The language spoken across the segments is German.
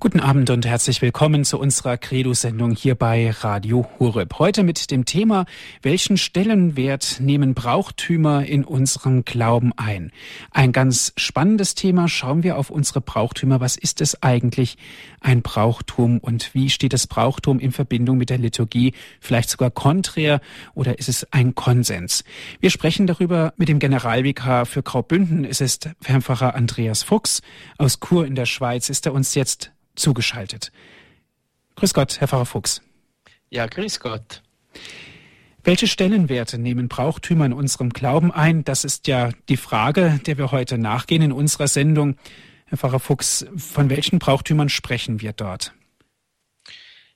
Guten Abend und herzlich willkommen zu unserer Credo-Sendung hier bei Radio Horeb. Heute mit dem Thema, welchen Stellenwert nehmen Brauchtümer in unserem Glauben ein? Ein ganz spannendes Thema. Schauen wir auf unsere Brauchtümer. Was ist es eigentlich, ein Brauchtum? Und wie steht das Brauchtum in Verbindung mit der Liturgie? Vielleicht sogar konträr oder ist es ein Konsens? Wir sprechen darüber mit dem Generalvikar für Graubünden. Es ist Herr Andreas Fuchs aus Chur in der Schweiz. Ist er uns jetzt zugeschaltet. Grüß Gott, Herr Pfarrer Fuchs. Ja, grüß Gott. Welche Stellenwerte nehmen Brauchtümer in unserem Glauben ein? Das ist ja die Frage, der wir heute nachgehen in unserer Sendung. Herr Pfarrer Fuchs, von welchen Brauchtümern sprechen wir dort?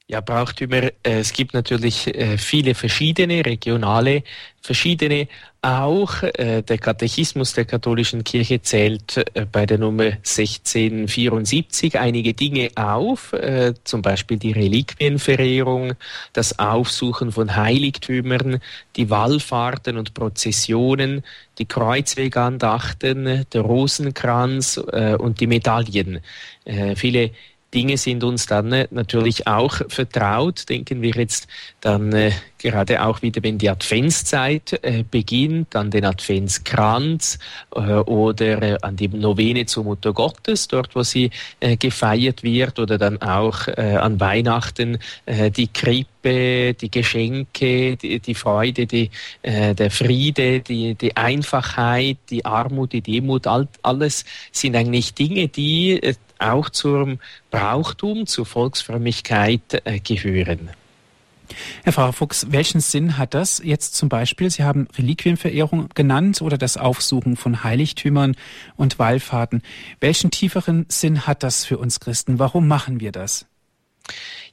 Ja, Brauchtümer, äh, es gibt natürlich äh, viele verschiedene, regionale verschiedene. Auch äh, der Katechismus der katholischen Kirche zählt bei der Nummer 1674 einige Dinge auf, zum Beispiel die Reliquienverehrung, das Aufsuchen von Heiligtümern, die Wallfahrten und Prozessionen, die Kreuzwegandachten, der Rosenkranz und die Medaillen. viele Dinge sind uns dann äh, natürlich auch vertraut. Denken wir jetzt dann äh, gerade auch wieder, wenn die Adventszeit äh, beginnt, an den Adventskranz äh, oder äh, an die Novene zur Mutter Gottes, dort wo sie äh, gefeiert wird, oder dann auch äh, an Weihnachten äh, die Krippe, die Geschenke, die, die Freude, die, äh, der Friede, die, die Einfachheit, die Armut, die Demut, all, alles sind eigentlich Dinge, die äh, auch zum Brauchtum, zur Volksfrömmigkeit äh, gehören. Herr Pfarrer Fuchs, welchen Sinn hat das jetzt zum Beispiel? Sie haben Reliquienverehrung genannt oder das Aufsuchen von Heiligtümern und Wallfahrten. Welchen tieferen Sinn hat das für uns Christen? Warum machen wir das?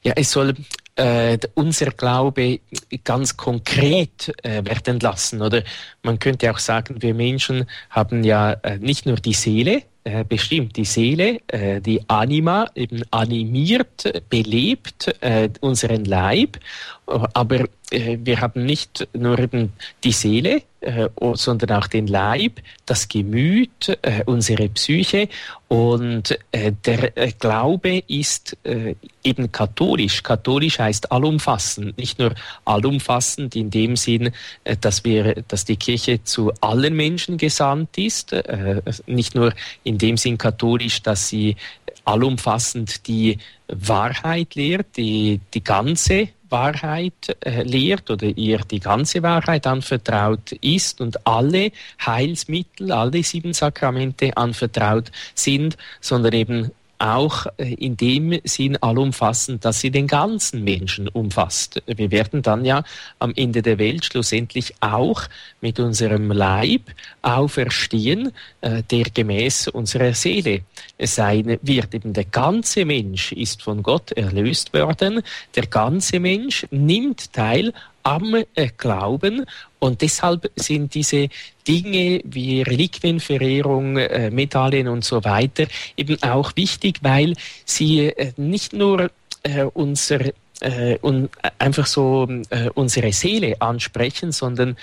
Ja, es soll äh, unser Glaube ganz konkret äh, werden lassen. Oder man könnte auch sagen, wir Menschen haben ja äh, nicht nur die Seele, äh, bestimmt die Seele, äh, die Anima eben animiert, belebt äh, unseren Leib, aber äh, wir haben nicht nur eben die Seele, äh, sondern auch den Leib, das Gemüt, äh, unsere Psyche und der Glaube ist eben katholisch. Katholisch heißt allumfassend, nicht nur allumfassend in dem Sinn, dass wir, dass die Kirche zu allen Menschen gesandt ist, nicht nur in dem Sinn katholisch, dass sie allumfassend die Wahrheit lehrt, die, die ganze Wahrheit äh, lehrt oder ihr die ganze Wahrheit anvertraut ist und alle Heilsmittel, alle sieben Sakramente anvertraut sind, sondern eben auch äh, in dem Sinn allumfassend, dass sie den ganzen Menschen umfasst. Wir werden dann ja am Ende der Welt schlussendlich auch mit unserem Leib auferstehen, äh, der gemäß unserer Seele sein wird. Eben der ganze Mensch ist von Gott erlöst worden. Der ganze Mensch nimmt teil am äh, Glauben und deshalb sind diese Dinge wie Reliquienverehrung, äh, Medaillen und so weiter eben auch wichtig, weil sie äh, nicht nur äh, unser äh, und einfach so äh, unsere Seele ansprechen, sondern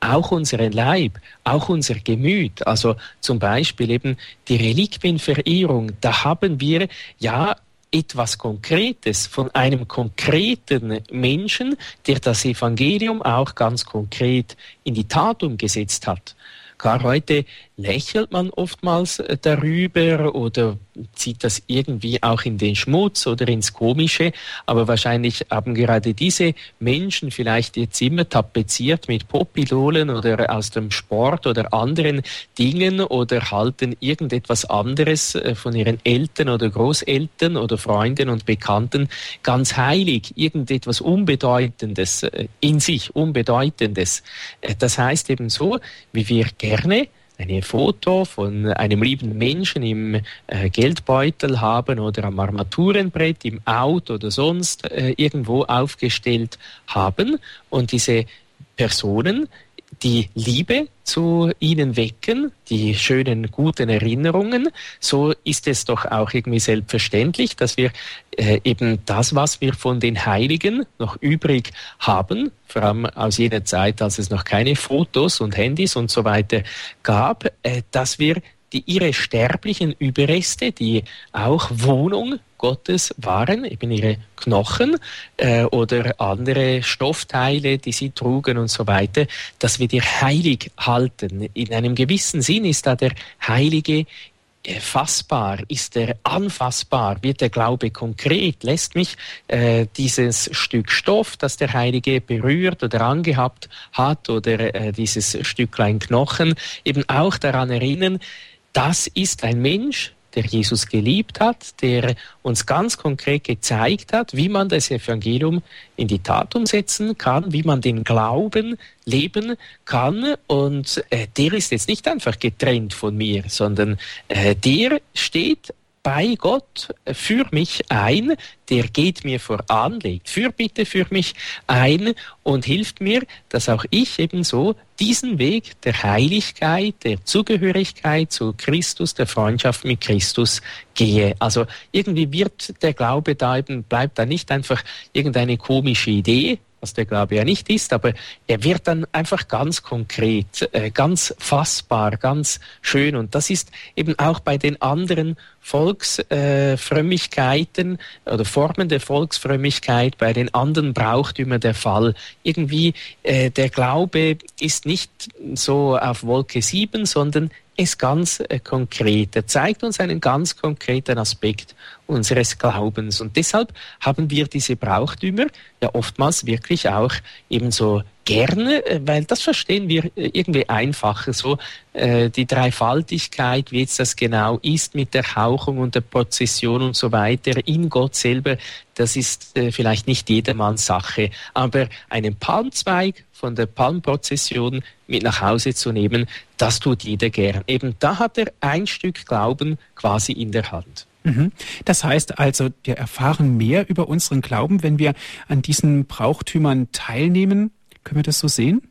auch unseren Leib, auch unser Gemüt. Also zum Beispiel eben die Reliquienverehrung, da haben wir ja etwas Konkretes von einem konkreten Menschen, der das Evangelium auch ganz konkret in die Tat umgesetzt hat. Klar, heute lächelt man oftmals äh, darüber oder zieht das irgendwie auch in den Schmutz oder ins Komische. Aber wahrscheinlich haben gerade diese Menschen vielleicht ihr Zimmer tapeziert mit Popidolen oder aus dem Sport oder anderen Dingen oder halten irgendetwas anderes äh, von ihren Eltern oder Großeltern oder Freunden und Bekannten ganz heilig, irgendetwas Unbedeutendes äh, in sich, Unbedeutendes. Das heißt eben so, wie wir gerne ein Foto von einem lieben Menschen im äh, Geldbeutel haben oder am Armaturenbrett, im Auto oder sonst äh, irgendwo aufgestellt haben. Und diese Personen die Liebe zu ihnen wecken, die schönen, guten Erinnerungen, so ist es doch auch irgendwie selbstverständlich, dass wir äh, eben das, was wir von den Heiligen noch übrig haben, vor allem aus jener Zeit, als es noch keine Fotos und Handys und so weiter gab, äh, dass wir die ihre sterblichen Überreste, die auch Wohnung Gottes waren, eben ihre Knochen äh, oder andere Stoffteile, die sie trugen und so weiter, dass wir die heilig halten. In einem gewissen Sinn ist da der Heilige fassbar, ist er anfassbar, wird der Glaube konkret, lässt mich äh, dieses Stück Stoff, das der Heilige berührt oder angehabt hat oder äh, dieses Stücklein Knochen eben auch daran erinnern, das ist ein Mensch, der Jesus geliebt hat, der uns ganz konkret gezeigt hat, wie man das Evangelium in die Tat umsetzen kann, wie man den Glauben leben kann. Und äh, der ist jetzt nicht einfach getrennt von mir, sondern äh, der steht bei Gott für mich ein, der geht mir voran, legt Fürbitte für mich ein und hilft mir, dass auch ich ebenso diesen Weg der Heiligkeit, der Zugehörigkeit zu Christus, der Freundschaft mit Christus gehe. Also irgendwie wird der Glaube da eben, bleibt da nicht einfach irgendeine komische Idee, was der Glaube ja nicht ist, aber er wird dann einfach ganz konkret, äh, ganz fassbar, ganz schön. Und das ist eben auch bei den anderen Volksfrömmigkeiten äh, oder Formen der Volksfrömmigkeit, bei den anderen Brauchtümern der Fall. Irgendwie äh, der Glaube ist nicht so auf Wolke 7, sondern ist ganz äh, konkret. Er zeigt uns einen ganz konkreten Aspekt unseres Glaubens. Und deshalb haben wir diese Brauchtümer ja oftmals wirklich auch ebenso gerne, äh, weil das verstehen wir äh, irgendwie einfacher. So äh, die Dreifaltigkeit, wie jetzt das genau ist mit der Hauchung und der Prozession und so weiter in Gott selber, das ist äh, vielleicht nicht jedermanns Sache. Aber einen Palmzweig von der Palmprozession mit nach Hause zu nehmen, das tut jeder gern. Eben da hat er ein Stück Glauben quasi in der Hand. Mhm. Das heißt also, wir erfahren mehr über unseren Glauben, wenn wir an diesen Brauchtümern teilnehmen, können wir das so sehen?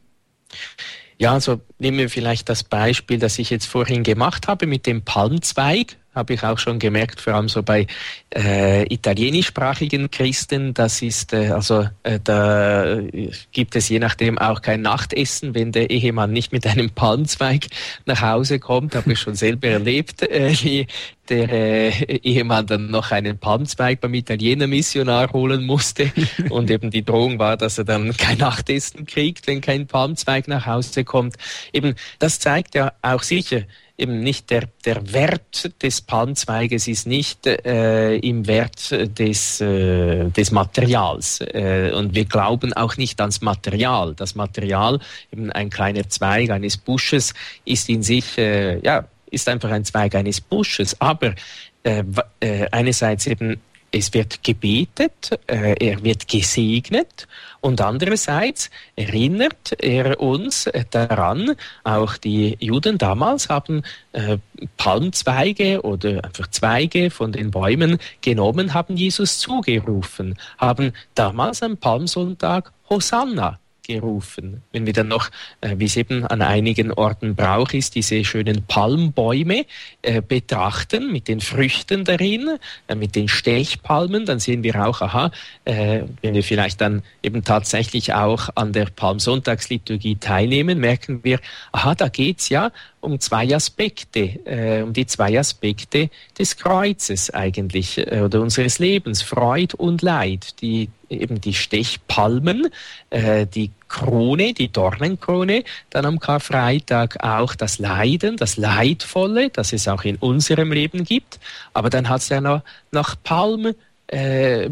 Ja, also nehmen wir vielleicht das Beispiel, das ich jetzt vorhin gemacht habe mit dem Palmzweig habe ich auch schon gemerkt, vor allem so bei äh, italienischsprachigen Christen, das ist, äh, also äh, da gibt es je nachdem auch kein Nachtessen, wenn der Ehemann nicht mit einem Palmzweig nach Hause kommt, habe ich schon selber erlebt, äh, wie der äh, Ehemann dann noch einen Palmzweig beim Italiener Missionar holen musste und eben die Drohung war, dass er dann kein Nachtessen kriegt, wenn kein Palmzweig nach Hause kommt. Eben, das zeigt ja auch sicher, eben nicht der, der Wert des Palmzweiges ist nicht äh, im Wert des, äh, des Materials. Äh, und wir glauben auch nicht ans Material. Das Material, eben ein kleiner Zweig eines Busches, ist in sich, äh, ja, ist einfach ein Zweig eines Busches. Aber äh, äh, einerseits eben es wird gebetet, äh, er wird gesegnet und andererseits erinnert er uns daran, auch die Juden damals haben äh, Palmzweige oder einfach Zweige von den Bäumen genommen, haben Jesus zugerufen, haben damals am Palmsonntag Hosanna gerufen. Wenn wir dann noch, äh, wie es eben an einigen Orten Brauch ist, diese schönen Palmbäume äh, betrachten mit den Früchten darin, äh, mit den Stechpalmen, dann sehen wir auch, aha, äh, wenn wir vielleicht dann eben tatsächlich auch an der Palmsonntagsliturgie teilnehmen, merken wir, aha, da geht's ja um zwei Aspekte, äh, um die zwei Aspekte des Kreuzes eigentlich äh, oder unseres Lebens, Freud und Leid, die eben die Stechpalmen, äh, die Krone, die Dornenkrone, dann am Karfreitag auch das Leiden, das Leidvolle, das es auch in unserem Leben gibt, aber dann hat es ja noch, noch Palmen, äh,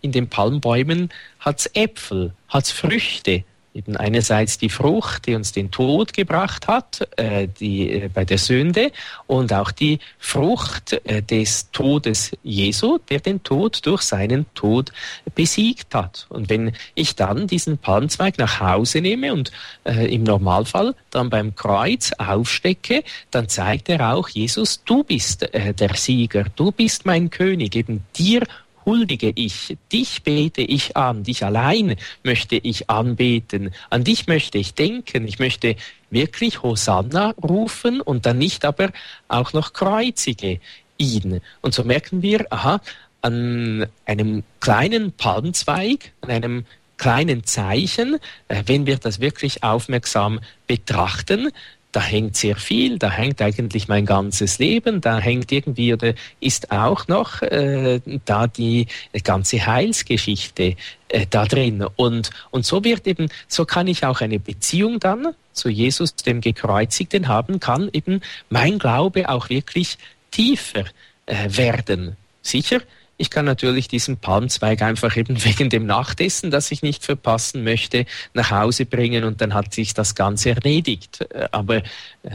in den Palmbäumen hat es Äpfel, hat es Früchte, eben einerseits die Frucht, die uns den Tod gebracht hat, äh, die, äh, bei der Sünde, und auch die Frucht äh, des Todes Jesu, der den Tod durch seinen Tod besiegt hat. Und wenn ich dann diesen Palmzweig nach Hause nehme und äh, im Normalfall dann beim Kreuz aufstecke, dann zeigt er auch, Jesus, du bist äh, der Sieger, du bist mein König, eben dir huldige ich, dich bete ich an, dich allein möchte ich anbeten, an dich möchte ich denken, ich möchte wirklich Hosanna rufen und dann nicht aber auch noch kreuzige ihn. Und so merken wir, aha, an einem kleinen Palmzweig, an einem kleinen Zeichen, äh, wenn wir das wirklich aufmerksam betrachten, da hängt sehr viel, da hängt eigentlich mein ganzes Leben, da hängt irgendwie oder ist auch noch äh, da die ganze Heilsgeschichte äh, da drin. Und, und so wird eben, so kann ich auch eine Beziehung dann zu Jesus, dem Gekreuzigten haben, kann eben mein Glaube auch wirklich tiefer äh, werden. Sicher, ich kann natürlich diesen Palmzweig einfach eben wegen dem Nachtessen, das ich nicht verpassen möchte, nach Hause bringen und dann hat sich das Ganze erledigt. Äh, aber äh,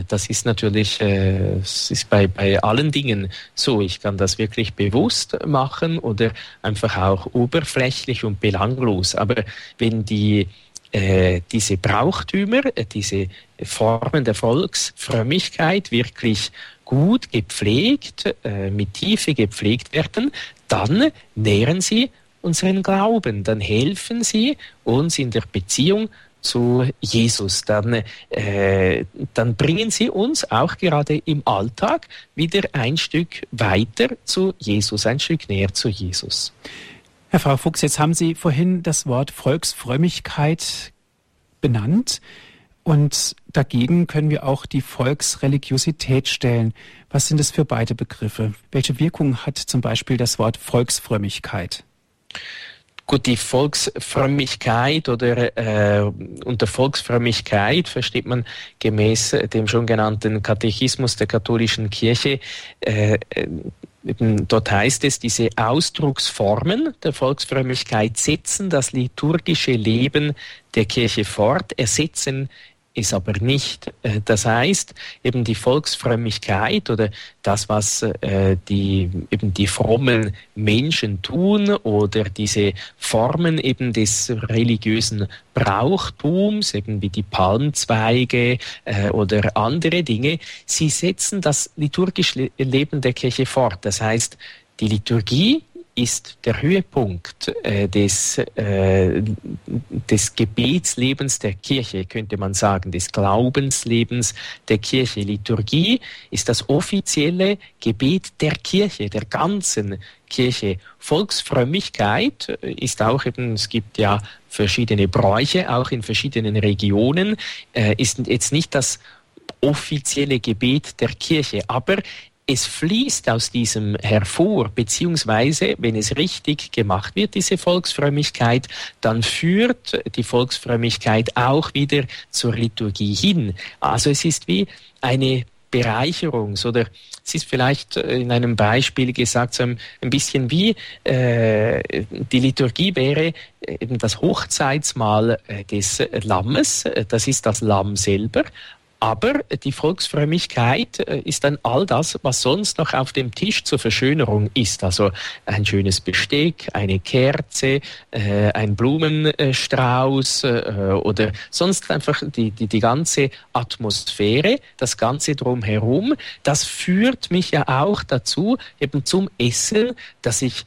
das ist natürlich, äh, es ist bei, bei allen Dingen so. Ich kann das wirklich bewusst machen oder einfach auch oberflächlich und belanglos. Aber wenn die diese Brauchtümer, diese Formen der Volksfrömmigkeit wirklich gut gepflegt, mit Tiefe gepflegt werden, dann nähren sie unseren Glauben, dann helfen sie uns in der Beziehung zu Jesus, dann, äh, dann bringen sie uns auch gerade im Alltag wieder ein Stück weiter zu Jesus, ein Stück näher zu Jesus. Herr Frau Fuchs, jetzt haben Sie vorhin das Wort Volksfrömmigkeit benannt. Und dagegen können wir auch die Volksreligiosität stellen. Was sind es für beide Begriffe? Welche Wirkung hat zum Beispiel das Wort Volksfrömmigkeit? Gut, die Volksfrömmigkeit oder äh, unter Volksfrömmigkeit versteht man gemäß dem schon genannten Katechismus der katholischen Kirche äh, Eben dort heißt es, diese Ausdrucksformen der Volksfrömmigkeit setzen das liturgische Leben der Kirche fort, ersetzen ist aber nicht. Äh, das heißt, eben die Volksfrömmigkeit oder das, was äh, die, eben die frommen Menschen tun oder diese Formen eben des religiösen Brauchtums, eben wie die Palmzweige äh, oder andere Dinge, sie setzen das liturgische Leben der Kirche fort. Das heißt, die Liturgie ist der Höhepunkt äh, des, äh, des Gebetslebens der Kirche, könnte man sagen, des Glaubenslebens der Kirche. Liturgie ist das offizielle Gebet der Kirche, der ganzen Kirche. Volksfrömmigkeit ist auch eben, es gibt ja verschiedene Bräuche, auch in verschiedenen Regionen, äh, ist jetzt nicht das offizielle Gebet der Kirche, aber es fließt aus diesem hervor, beziehungsweise wenn es richtig gemacht wird, diese Volksfrömmigkeit, dann führt die Volksfrömmigkeit auch wieder zur Liturgie hin. Also es ist wie eine Bereicherung oder es ist vielleicht in einem Beispiel gesagt, so ein bisschen wie äh, die Liturgie wäre eben das Hochzeitsmahl äh, des Lammes, das ist das Lamm selber, aber die Volksfrömmigkeit äh, ist dann all das, was sonst noch auf dem Tisch zur Verschönerung ist. Also ein schönes Besteck, eine Kerze, äh, ein Blumenstrauß äh, oder sonst einfach die, die, die ganze Atmosphäre, das Ganze drumherum. Das führt mich ja auch dazu, eben zum Essen, dass ich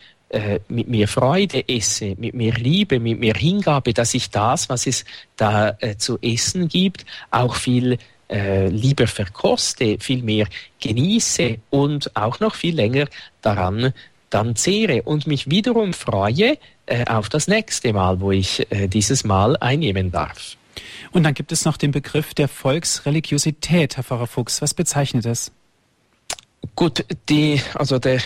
mit mir Freude esse, mit mir Liebe, mit mir Hingabe, dass ich das, was es da äh, zu essen gibt, auch viel äh, lieber verkoste, viel mehr genieße und auch noch viel länger daran dann zehre und mich wiederum freue äh, auf das nächste Mal, wo ich äh, dieses Mal einnehmen darf. Und dann gibt es noch den Begriff der Volksreligiosität, Herr Pfarrer Fuchs. Was bezeichnet das? Gut, die, also der,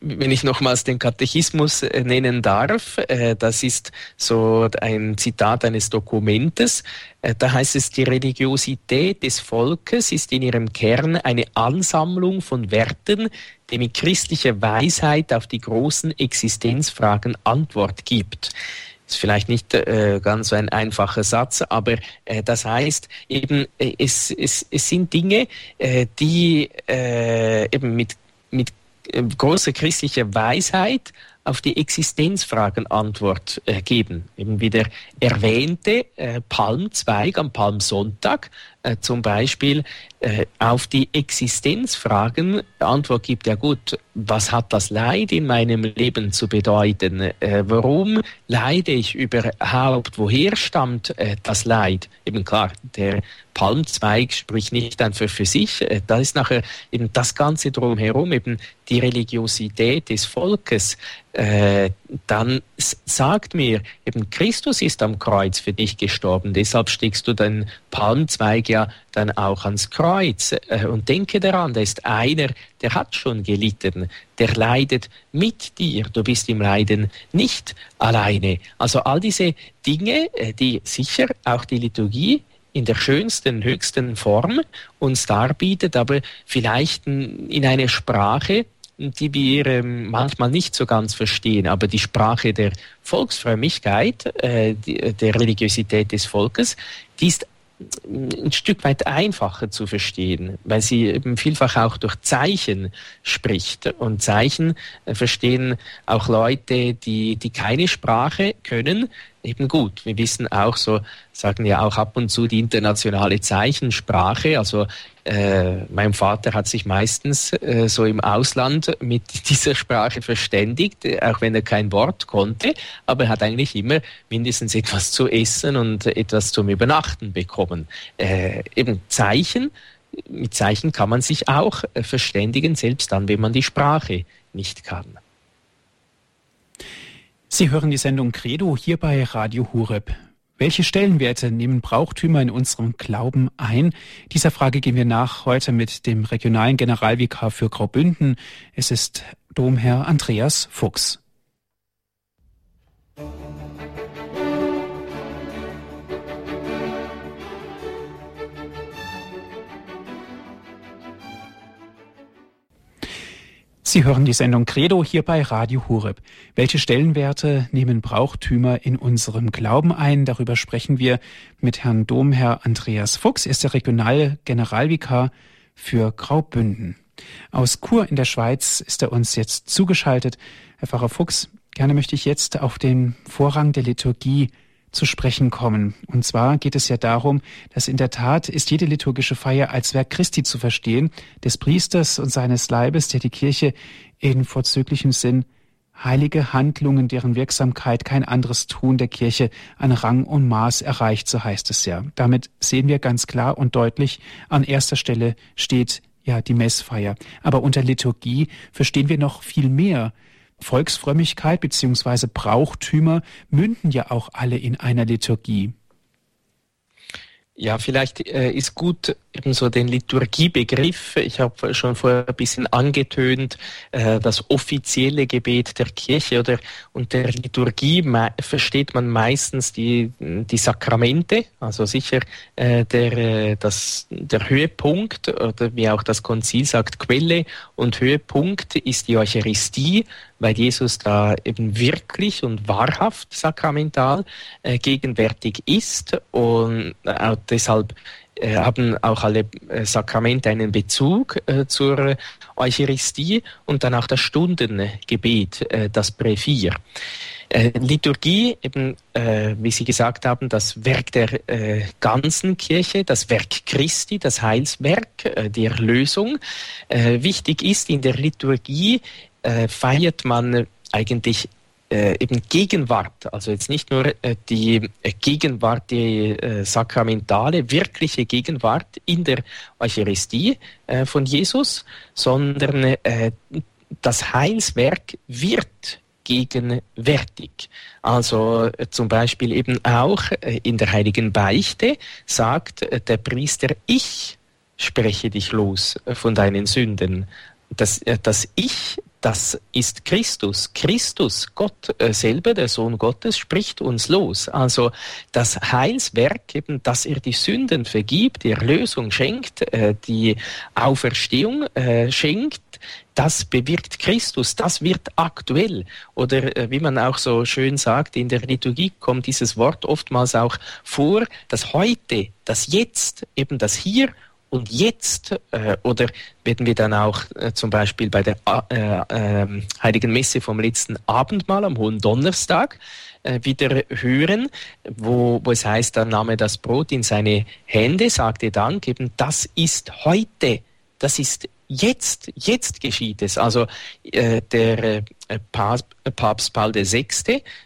wenn ich nochmals den Katechismus äh, nennen darf, äh, das ist so ein Zitat eines Dokumentes. Äh, da heißt es, die Religiosität des Volkes ist in ihrem Kern eine Ansammlung von Werten, die mit christlicher Weisheit auf die großen Existenzfragen Antwort gibt ist vielleicht nicht äh, ganz ein einfacher Satz, aber äh, das heißt eben, äh, es, es, es sind Dinge, äh, die äh, eben mit, mit äh, großer christlicher Weisheit auf die Existenzfragen Antwort äh, geben. Eben wie der erwähnte äh, Palmzweig am Palmsonntag äh, zum Beispiel äh, auf die Existenzfragen Antwort gibt, ja gut, was hat das Leid in meinem Leben zu bedeuten? Äh, warum leide ich überhaupt? Woher stammt äh, das Leid? Eben klar, der Palmzweig spricht nicht einfach für sich. Äh, da ist nachher eben das Ganze drumherum, eben die Religiosität des Volkes, dann sagt mir, eben Christus ist am Kreuz für dich gestorben, deshalb steckst du den Palmzweig ja dann auch ans Kreuz. Äh, und denke daran, da ist einer, der hat schon gelitten, der leidet mit dir, du bist im Leiden nicht alleine. Also all diese Dinge, äh, die sicher auch die Liturgie in der schönsten, höchsten Form uns darbietet, aber vielleicht in eine Sprache, die wir ähm, manchmal nicht so ganz verstehen. Aber die Sprache der Volksfrömmigkeit, äh, die, der Religiosität des Volkes, die ist ein Stück weit einfacher zu verstehen, weil sie eben vielfach auch durch Zeichen spricht. Und Zeichen äh, verstehen auch Leute, die, die keine Sprache können, eben gut. Wir wissen auch so, sagen ja auch ab und zu die internationale Zeichensprache. Also äh, mein Vater hat sich meistens äh, so im Ausland mit dieser Sprache verständigt, auch wenn er kein Wort konnte, aber er hat eigentlich immer mindestens etwas zu essen und etwas zum Übernachten bekommen. Äh, eben Zeichen, mit Zeichen kann man sich auch äh, verständigen, selbst dann, wenn man die Sprache nicht kann. Sie hören die Sendung Credo hier bei Radio Hureb. Welche Stellenwerte nehmen Brauchtümer in unserem Glauben ein? Dieser Frage gehen wir nach heute mit dem regionalen Generalvikar für Graubünden. Es ist Domherr Andreas Fuchs. Sie hören die Sendung Credo hier bei Radio Hureb. Welche Stellenwerte nehmen Brauchtümer in unserem Glauben ein? Darüber sprechen wir mit Herrn Domherr Andreas Fuchs. Er ist der Regionalgeneralvikar für Graubünden. Aus Chur in der Schweiz ist er uns jetzt zugeschaltet. Herr Pfarrer Fuchs, gerne möchte ich jetzt auf den Vorrang der Liturgie zu sprechen kommen. Und zwar geht es ja darum, dass in der Tat ist jede liturgische Feier als Werk Christi zu verstehen, des Priesters und seines Leibes, der die Kirche in vorzüglichem Sinn heilige Handlungen, deren Wirksamkeit kein anderes Tun der Kirche an Rang und Maß erreicht, so heißt es ja. Damit sehen wir ganz klar und deutlich, an erster Stelle steht ja die Messfeier. Aber unter Liturgie verstehen wir noch viel mehr. Volksfrömmigkeit bzw. Brauchtümer münden ja auch alle in einer Liturgie. Ja, vielleicht äh, ist gut, eben so den Liturgiebegriff, ich habe schon vorher ein bisschen angetönt, äh, das offizielle Gebet der Kirche oder unter Liturgie versteht man meistens die, die Sakramente, also sicher äh, der, äh, das, der Höhepunkt oder wie auch das Konzil sagt, Quelle und Höhepunkt ist die Eucharistie, weil Jesus da eben wirklich und wahrhaft sakramental äh, gegenwärtig ist und äh, deshalb äh, haben auch alle äh, Sakramente einen Bezug äh, zur Eucharistie und dann auch das Stundengebet, äh, das. Äh, Liturgie, eben, äh, wie Sie gesagt haben, das Werk der ganzen Kirche, das Werk Christi, das Heilswerk, die Erlösung. wichtig ist in der Liturgie, feiert man eigentlich äh, eben Gegenwart, also jetzt nicht nur äh, die äh, Gegenwart, die äh, sakramentale, wirkliche Gegenwart in der Eucharistie äh, von Jesus, sondern äh, das Heilswerk wird gegenwärtig. Also zum Beispiel eben auch in der heiligen Beichte sagt der Priester, ich spreche dich los von deinen Sünden. Das, das Ich, das ist Christus. Christus, Gott äh, selber, der Sohn Gottes, spricht uns los. Also das Heilswerk, eben, dass er die Sünden vergibt, die Erlösung schenkt, äh, die Auferstehung äh, schenkt, das bewirkt Christus, das wird aktuell. Oder wie man auch so schön sagt, in der Liturgie kommt dieses Wort oftmals auch vor, das heute, das jetzt, eben das hier und jetzt, äh, oder werden wir dann auch äh, zum Beispiel bei der äh, äh, Heiligen Messe vom letzten Abendmahl am Hohen Donnerstag äh, wieder hören, wo, wo es heißt, dann nahm er das Brot in seine Hände, sagte Dank, eben das ist heute, das ist jetzt, jetzt geschieht es. Also äh, der äh, Papst, Papst Paul VI.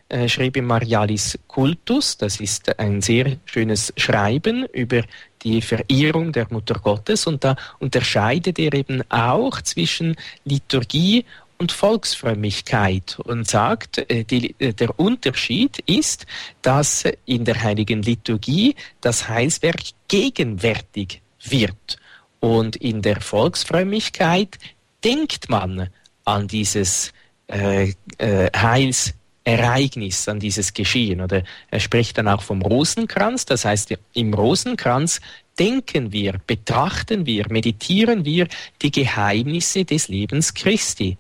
Äh, schrieb im Marialis Cultus, das ist ein sehr schönes Schreiben über die Verehrung der Mutter Gottes und da unterscheidet er eben auch zwischen Liturgie und Volksfrömmigkeit und sagt, äh, die, äh, der Unterschied ist, dass in der heiligen Liturgie das Heilswerk gegenwärtig wird. Und in der Volksfrömmigkeit denkt man an dieses äh, äh, Heilsereignis, an dieses Geschehen. Oder er spricht dann auch vom Rosenkranz, das heißt, im Rosenkranz denken wir, betrachten wir, meditieren wir die Geheimnisse des Lebens Christi.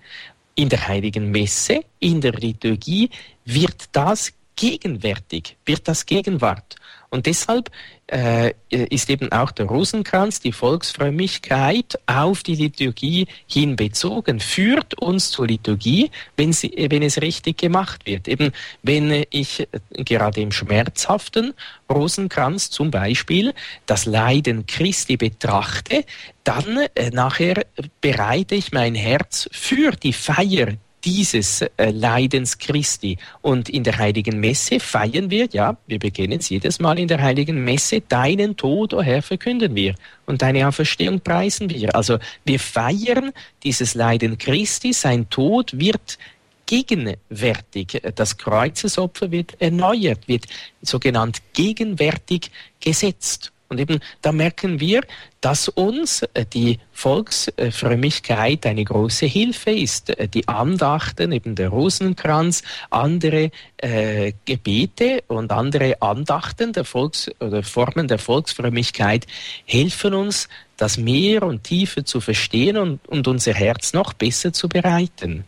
In der heiligen Messe, in der Liturgie wird das gegenwärtig, wird das Gegenwart. Und deshalb äh, ist eben auch der Rosenkranz, die Volksfrömmigkeit auf die Liturgie hinbezogen, führt uns zur Liturgie, wenn, sie, wenn es richtig gemacht wird. Eben wenn ich gerade im schmerzhaften Rosenkranz zum Beispiel das Leiden Christi betrachte, dann äh, nachher bereite ich mein Herz für die Feier dieses äh, Leidens Christi. Und in der heiligen Messe feiern wir, ja, wir beginnen es jedes Mal in der heiligen Messe, deinen Tod, o oh Herr, verkünden wir und deine Auferstehung preisen wir. Also wir feiern dieses Leiden Christi, sein Tod wird gegenwärtig. Das Kreuzesopfer wird erneuert, wird sogenannt gegenwärtig gesetzt. Und eben da merken wir, dass uns äh, die Volksfrömmigkeit eine große Hilfe ist. Äh, die Andachten, eben der Rosenkranz, andere äh, Gebete und andere Andachten der Volks- oder Formen der Volksfrömmigkeit helfen uns, das mehr und tiefer zu verstehen und, und unser Herz noch besser zu bereiten.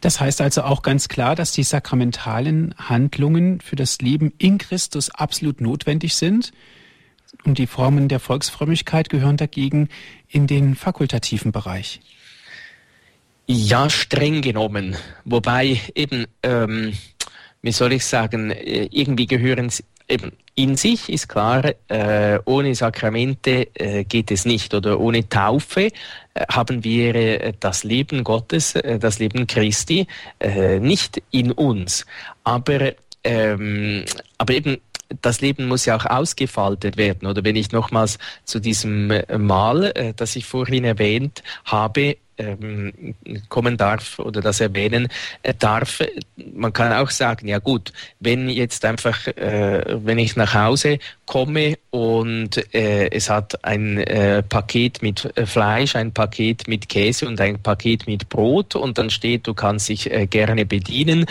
Das heißt also auch ganz klar, dass die sakramentalen Handlungen für das Leben in Christus absolut notwendig sind und die Formen der Volksfrömmigkeit gehören dagegen in den fakultativen Bereich. Ja, streng genommen. Wobei eben, ähm, wie soll ich sagen, äh, irgendwie gehören sie eben in sich ist klar, äh, ohne Sakramente äh, geht es nicht oder ohne Taufe äh, haben wir äh, das Leben Gottes, äh, das Leben Christi nicht in uns. Aber ähm, aber eben das Leben muss ja auch ausgefaltet werden. Oder wenn ich nochmals zu diesem äh, Mal, äh, das ich vorhin erwähnt habe, ähm, kommen darf oder das erwähnen äh, darf. Man kann auch sagen, ja gut, wenn jetzt einfach, äh, wenn ich nach Hause komme und äh, es hat ein äh, Paket mit äh, Fleisch, ein Paket mit Käse und ein Paket mit Brot und dann steht, du kannst dich äh, gerne bedienen,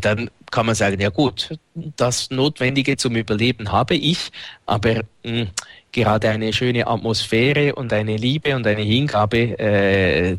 dann kann man sagen, ja gut, das Notwendige zum Überleben habe ich, aber mh, hm, gerade eine schöne Atmosphäre und eine Liebe und eine Hingabe äh,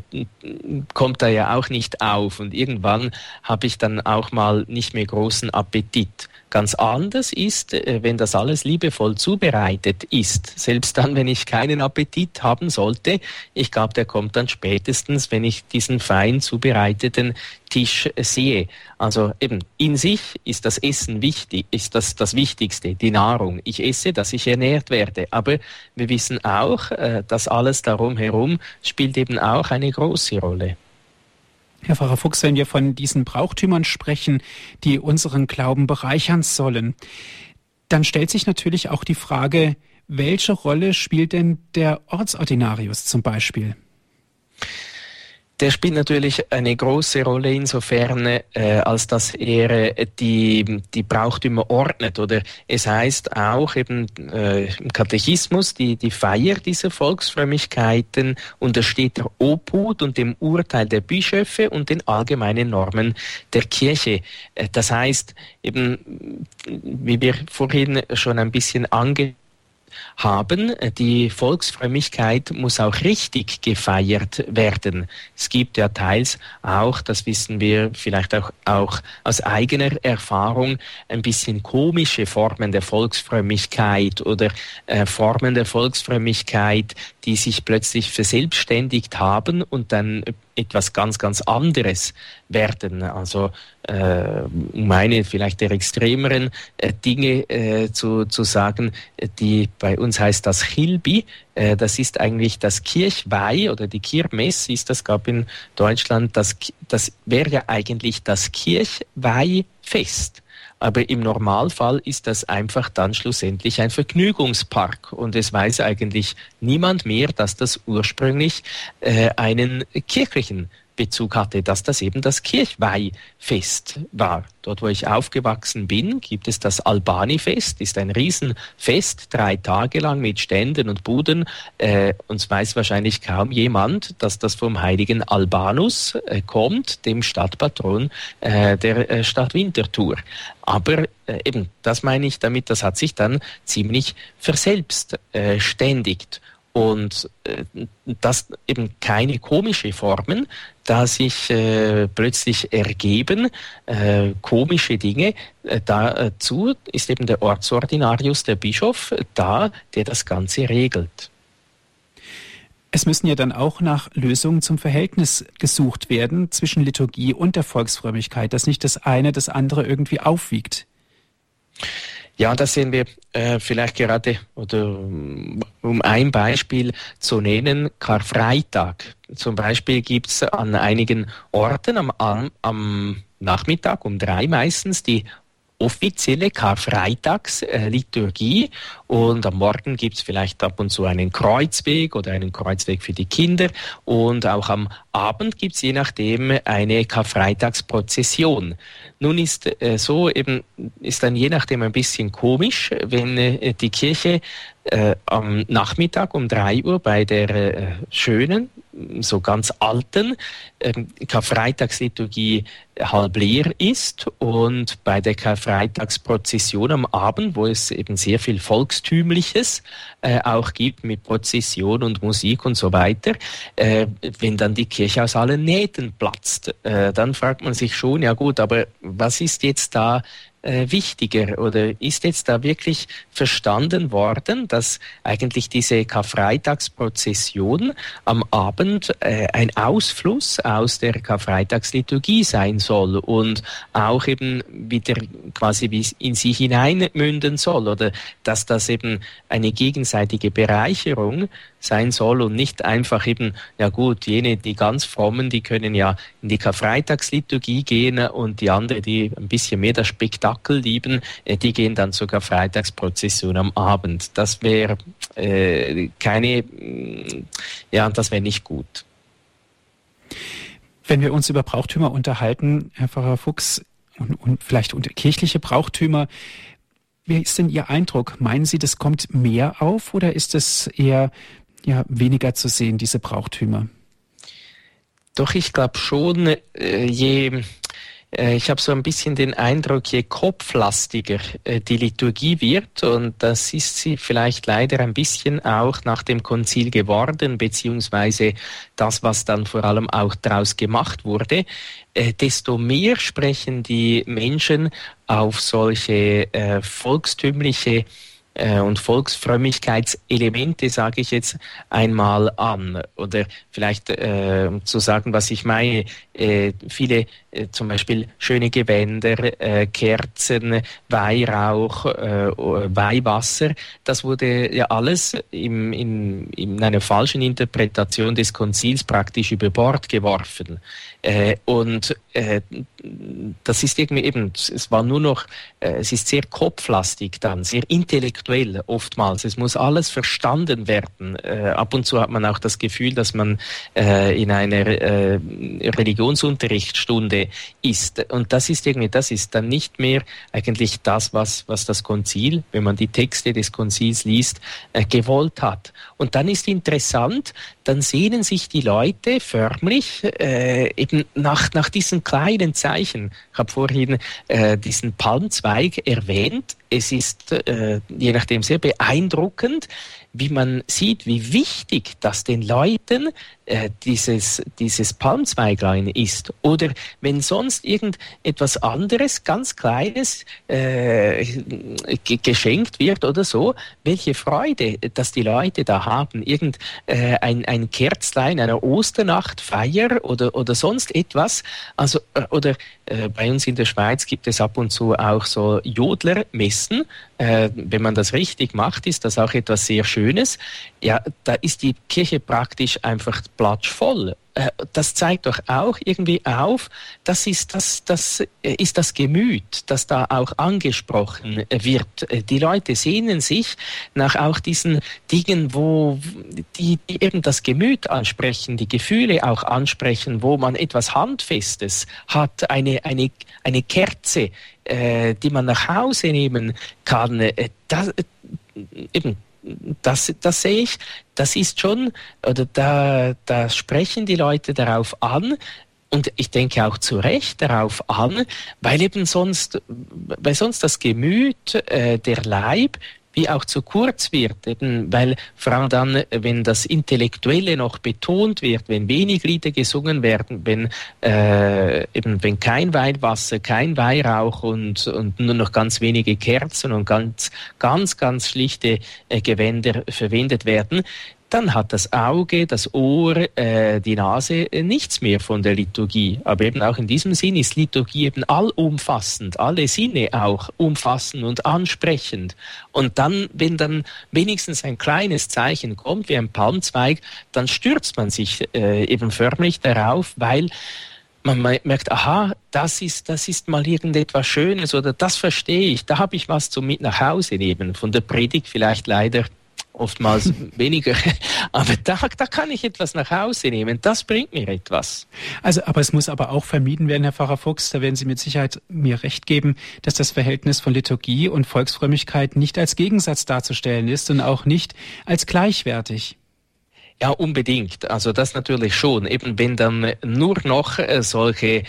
kommt da ja auch nicht auf. Und irgendwann habe ich dann auch mal nicht mehr großen Appetit. Ganz anders ist, äh, wenn das alles liebevoll zubereitet ist. Selbst dann, wenn ich keinen Appetit haben sollte, ich glaube, der kommt dann spätestens, wenn ich diesen fein zubereiteten Tisch sehe. Also eben in sich ist das Essen wichtig, ist das das Wichtigste, die Nahrung. Ich esse, dass ich ernährt werde. Aber wir wissen auch, äh, dass alles darum herum spielt eben auch eine große Rolle. Herr Pfarrer Fuchs, wenn wir von diesen Brauchtümern sprechen, die unseren Glauben bereichern sollen, dann stellt sich natürlich auch die Frage, welche Rolle spielt denn der Ortsordinarius zum Beispiel? Der spielt natürlich eine große Rolle insofern, äh, als dass er äh, die, die Brauchtümer ordnet. Oder es heißt auch eben äh, im Katechismus, die, die Feier dieser Volksfrömmigkeiten untersteht der Obhut und dem Urteil der Bischöfe und den allgemeinen Normen der Kirche. Äh, das heißt, eben, wie wir vorhin schon ein bisschen ange haben. Die Volksfrömmigkeit muss auch richtig gefeiert werden. Es gibt ja teils auch, das wissen wir vielleicht auch, auch aus eigener Erfahrung, ein bisschen komische Formen der Volksfrömmigkeit oder äh, Formen der Volksfrömmigkeit, die sich plötzlich verselbstständigt haben und dann etwas ganz, ganz anderes werden. Also äh, um eine vielleicht der extremeren äh, Dinge äh, zu, zu sagen, die bei uns heißt das Chilbi, äh, das ist eigentlich das Kirchweih oder die Kirmes ist das, gab in Deutschland, das, das wäre ja eigentlich das Kirchweihfest. Aber im Normalfall ist das einfach dann schlussendlich ein Vergnügungspark. Und es weiß eigentlich niemand mehr, dass das ursprünglich äh, einen kirchlichen Bezug hatte, dass das eben das Kirchweihfest war. Dort, wo ich aufgewachsen bin, gibt es das Albani-Fest, ist ein Riesenfest, drei Tage lang mit Ständen und Buden. Äh, uns weiß wahrscheinlich kaum jemand, dass das vom heiligen Albanus äh, kommt, dem Stadtpatron äh, der äh, Stadt Winterthur. Aber äh, eben, das meine ich damit, das hat sich dann ziemlich verselbstständigt. Und äh, das eben keine komische Formen, da sich äh, plötzlich ergeben äh, komische Dinge. Äh, dazu ist eben der Ortsordinarius, der Bischof, da, der das Ganze regelt. Es müssen ja dann auch nach Lösungen zum Verhältnis gesucht werden zwischen Liturgie und der Volksfrömmigkeit, dass nicht das eine das andere irgendwie aufwiegt. Ja, das sehen wir äh, vielleicht gerade, oder um ein Beispiel zu nennen, Karfreitag. Zum Beispiel gibt es an einigen Orten am, am Nachmittag um drei meistens die offizielle Karfreitagsliturgie und am Morgen gibt es vielleicht ab und zu einen Kreuzweg oder einen Kreuzweg für die Kinder und auch am Abend gibt es je nachdem eine Karfreitagsprozession. Nun ist äh, so eben, ist dann je nachdem ein bisschen komisch, wenn äh, die Kirche äh, am Nachmittag um drei Uhr bei der äh, schönen, so ganz alten äh, Karfreitagsliturgie halb leer ist und bei der Karfreitagsprozession am Abend, wo es eben sehr viel Volkstümliches äh, auch gibt mit Prozession und Musik und so weiter, äh, wenn dann die Kirche aus allen Nähten platzt, äh, dann fragt man sich schon, ja gut, aber was ist jetzt da äh, wichtiger? Oder ist jetzt da wirklich verstanden worden, dass eigentlich diese Karfreitagsprozession am Abend äh, ein Ausfluss aus der Karfreitagsliturgie sein soll und auch eben wieder quasi wie in sie hineinmünden soll? Oder dass das eben eine gegenseitige Bereicherung sein soll und nicht einfach eben, ja gut, jene, die ganz frommen, die können ja in die Karfreitagsliturgie gehen und die anderen, die ein bisschen mehr das Spektakel lieben, äh, die gehen dann zur Karfreitagsprozession am Abend. Das wäre äh, keine, mm, ja, das wäre nicht gut. Wenn wir uns über Brauchtümer unterhalten, Herr Pfarrer Fuchs, und, und vielleicht unter kirchliche Brauchtümer, wie ist denn Ihr Eindruck? Meinen Sie, das kommt mehr auf oder ist es eher ja, weniger zu sehen, diese Brauchtümer? Doch, ich glaube schon, äh, je, ich habe so ein bisschen den Eindruck, je kopflastiger äh, die Liturgie wird, und das ist sie vielleicht leider ein bisschen auch nach dem Konzil geworden, beziehungsweise das, was dann vor allem auch daraus gemacht wurde, äh, desto mehr sprechen die Menschen auf solche äh, volkstümliche äh, und Volksfrömmigkeitselemente, sage ich jetzt einmal an. Oder vielleicht äh, zu sagen, was ich meine, äh, viele äh, zum Beispiel schöne Gewänder, äh, Kerzen, Weihrauch, äh, Weihwasser, das wurde ja alles im, in, in einer falschen Interpretation des Konzils praktisch über Bord geworfen. Äh, und äh, das ist irgendwie eben, es war nur noch, äh, es ist sehr kopflastig dann, sehr intellektuell oftmals. Es muss alles verstanden werden. Äh, ab und zu hat man auch das Gefühl, dass man äh, in einer äh, Ist. Und das ist irgendwie, das ist dann nicht mehr eigentlich das, was, was das Konzil, wenn man die Texte des Konzils liest, äh, gewollt hat. Und dann ist interessant, dann sehnen sich die Leute förmlich äh, eben nach, nach diesen kleinen Zeichen. Ich habe vorhin äh, diesen Palmzweig erwähnt. Es ist äh, je nachdem sehr beeindruckend, wie man sieht, wie wichtig das den Leuten äh, dieses, dieses Palmzweiglein ist. Oder wenn sonst irgendetwas anderes, ganz Kleines äh, geschenkt wird oder so, welche Freude, dass die Leute da haben. Irgend äh, ein, ein Kerzlein einer Osternachtfeier oder, oder sonst etwas. Also, äh, oder äh, bei uns in der Schweiz gibt es ab und zu auch so Jodlermessen. Äh, wenn man das richtig macht, ist das auch etwas sehr Schönes. Ja, da ist die Kirche praktisch einfach platschvoll äh, das zeigt doch auch irgendwie auf, das ist das, das äh, ist das Gemüt, das da auch angesprochen wird. Äh, die Leute sehnen sich nach auch diesen Dingen, wo die, die eben das Gemüt ansprechen, die Gefühle auch ansprechen, wo man etwas Handfestes hat, eine, eine, eine Kerze, äh, die man nach Hause nehmen kann. Das, eben, das, das sehe ich, das ist schon, oder da, da sprechen die Leute darauf an, und ich denke auch zu Recht darauf an, weil eben sonst, weil sonst das Gemüt, äh, der Leib wie auch zu kurz wird, eben weil vor allem dann, wenn das Intellektuelle noch betont wird, wenn wenig Lieder gesungen werden, wenn äh, eben wenn kein Weihwasser, kein Weihrauch und, und nur noch ganz wenige Kerzen und ganz ganz ganz schlichte äh, Gewänder verwendet werden, dann hat das Auge, das Ohr, äh, die Nase äh, nichts mehr von der Liturgie. Aber eben auch in diesem Sinn ist Liturgie eben allumfassend, alle Sinne auch umfassend und ansprechend. Und dann, wenn dann wenigstens ein kleines Zeichen kommt, wie ein Palmzweig, dann stürzt man sich äh, eben förmlich darauf, weil man merkt, aha, das ist, das ist mal irgendetwas Schönes oder das verstehe ich, da habe ich was zum mit nach Hause nehmen. Von der Predigt vielleicht leider oftmals weniger. Aber da, da kann ich etwas nach Hause nehmen. Das bringt mir etwas. Also, aber es muss aber auch vermieden werden, Herr Pfarrer Fuchs, da werden Sie mit Sicherheit mir recht geben, dass das Verhältnis von Liturgie und Volksfrömmigkeit nicht als Gegensatz darzustellen ist und auch nicht als gleichwertig. Ja, unbedingt. Also das natürlich schon. Eben wenn dann nur noch äh, solche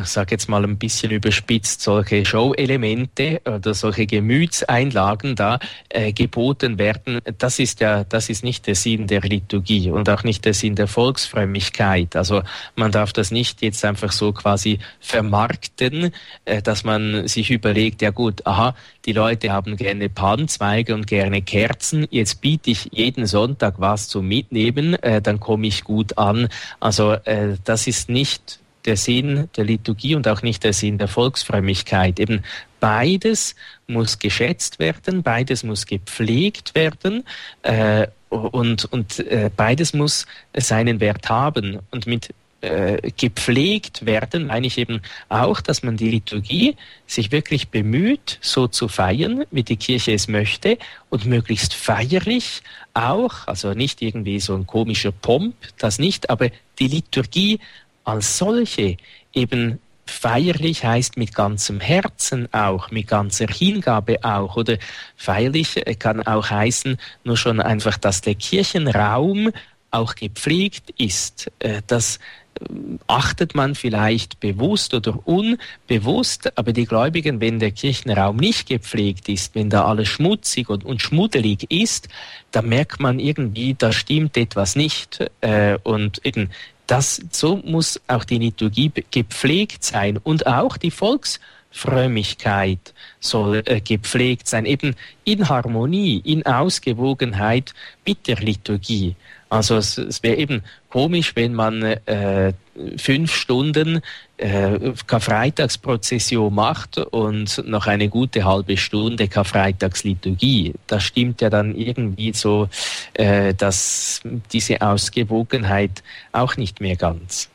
ich sage jetzt mal ein bisschen überspitzt, solche Show-Elemente oder solche Gemütseinlagen da äh, geboten werden, das ist ja, das ist nicht der Sinn der Liturgie und auch nicht der Sinn der Volksfrömmigkeit. Also man darf das nicht jetzt einfach so quasi vermarkten, äh, dass man sich überlegt, ja gut, aha, die Leute haben gerne Palmzweige und gerne Kerzen, jetzt biete ich jeden Sonntag was zum Mitnehmen, äh, dann komme ich gut an. Also äh, das ist nicht der Sinn der Liturgie und auch nicht der Sinn der Volksfrömmigkeit. Eben beides muss geschätzt werden, beides muss gepflegt werden äh, und, und äh, beides muss seinen Wert haben. Und mit äh, gepflegt werden, meine ich eben auch, dass man die Liturgie sich wirklich bemüht, so zu feiern, wie die Kirche es möchte und möglichst feierlich auch, also nicht irgendwie so ein komischer Pomp, das nicht, aber die Liturgie als solche eben feierlich heißt mit ganzem Herzen auch, mit ganzer Hingabe auch. Oder feierlich kann auch heißen, nur schon einfach, dass der Kirchenraum auch gepflegt ist. Äh, das äh, achtet man vielleicht bewusst oder unbewusst, aber die Gläubigen, wenn der Kirchenraum nicht gepflegt ist, wenn da alles schmutzig und, und schmuddelig ist, dann merkt man irgendwie, da stimmt etwas nicht. Äh, und eben das, so muss auch die Liturgie gepflegt sein und auch die Volksfrömmigkeit soll äh, gepflegt sein, eben in Harmonie, in Ausgewogenheit mit der Liturgie. Also es, es wäre eben komisch, wenn man äh, fünf Stunden äh, Karfreitagsprozession macht und noch eine gute halbe Stunde Karfreitagsliturgie. Das stimmt ja dann irgendwie so, äh, dass diese Ausgewogenheit auch nicht mehr ganz.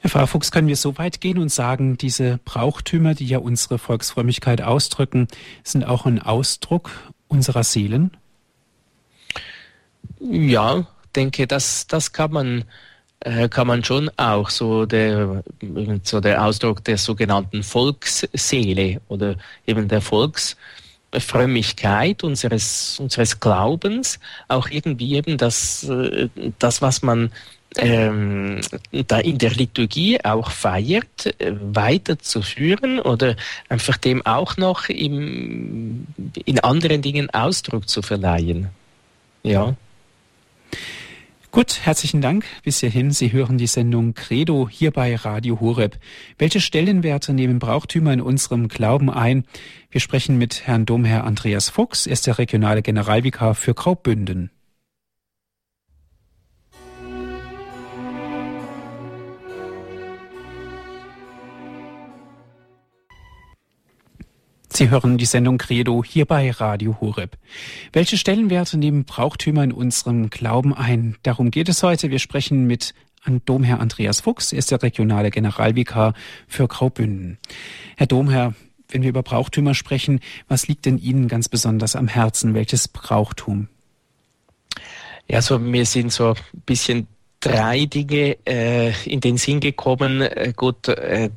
Herr Frau Fuchs, können wir so weit gehen und sagen, diese Brauchtümer, die ja unsere Volksfrömmigkeit ausdrücken, sind auch ein Ausdruck unserer Seelen? Ja, denke, das, das kann man kann man schon auch so der, so der Ausdruck der sogenannten Volksseele oder eben der Volksfrömmigkeit unseres, unseres Glaubens auch irgendwie eben das, äh, das was man ähm, da in der Liturgie auch feiert, äh, weiterzuführen oder einfach dem auch noch im, in anderen Dingen Ausdruck zu verleihen. Ja. Gut, herzlichen Dank bis hierhin. Sie hören die Sendung Credo hier bei Radio Horeb. Welche Stellenwerte nehmen Brauchtümer in unserem Glauben ein? Wir sprechen mit Herrn Domherr Andreas Fuchs. Er ist der regionale Generalvikar für Graubünden. Sie hören die Sendung Credo hier bei Radio Horeb. Welche Stellenwerte nehmen Brauchtümer in unserem Glauben ein? Darum geht es heute. Wir sprechen mit Domherr Andreas Fuchs. Er ist der regionale Generalvikar für Graubünden. Herr Domherr, wenn wir über Brauchtümer sprechen, was liegt denn Ihnen ganz besonders am Herzen? Welches Brauchtum? Ja, so mir sind so ein bisschen drei Dinge äh, in den Sinn gekommen. Äh, gut, äh,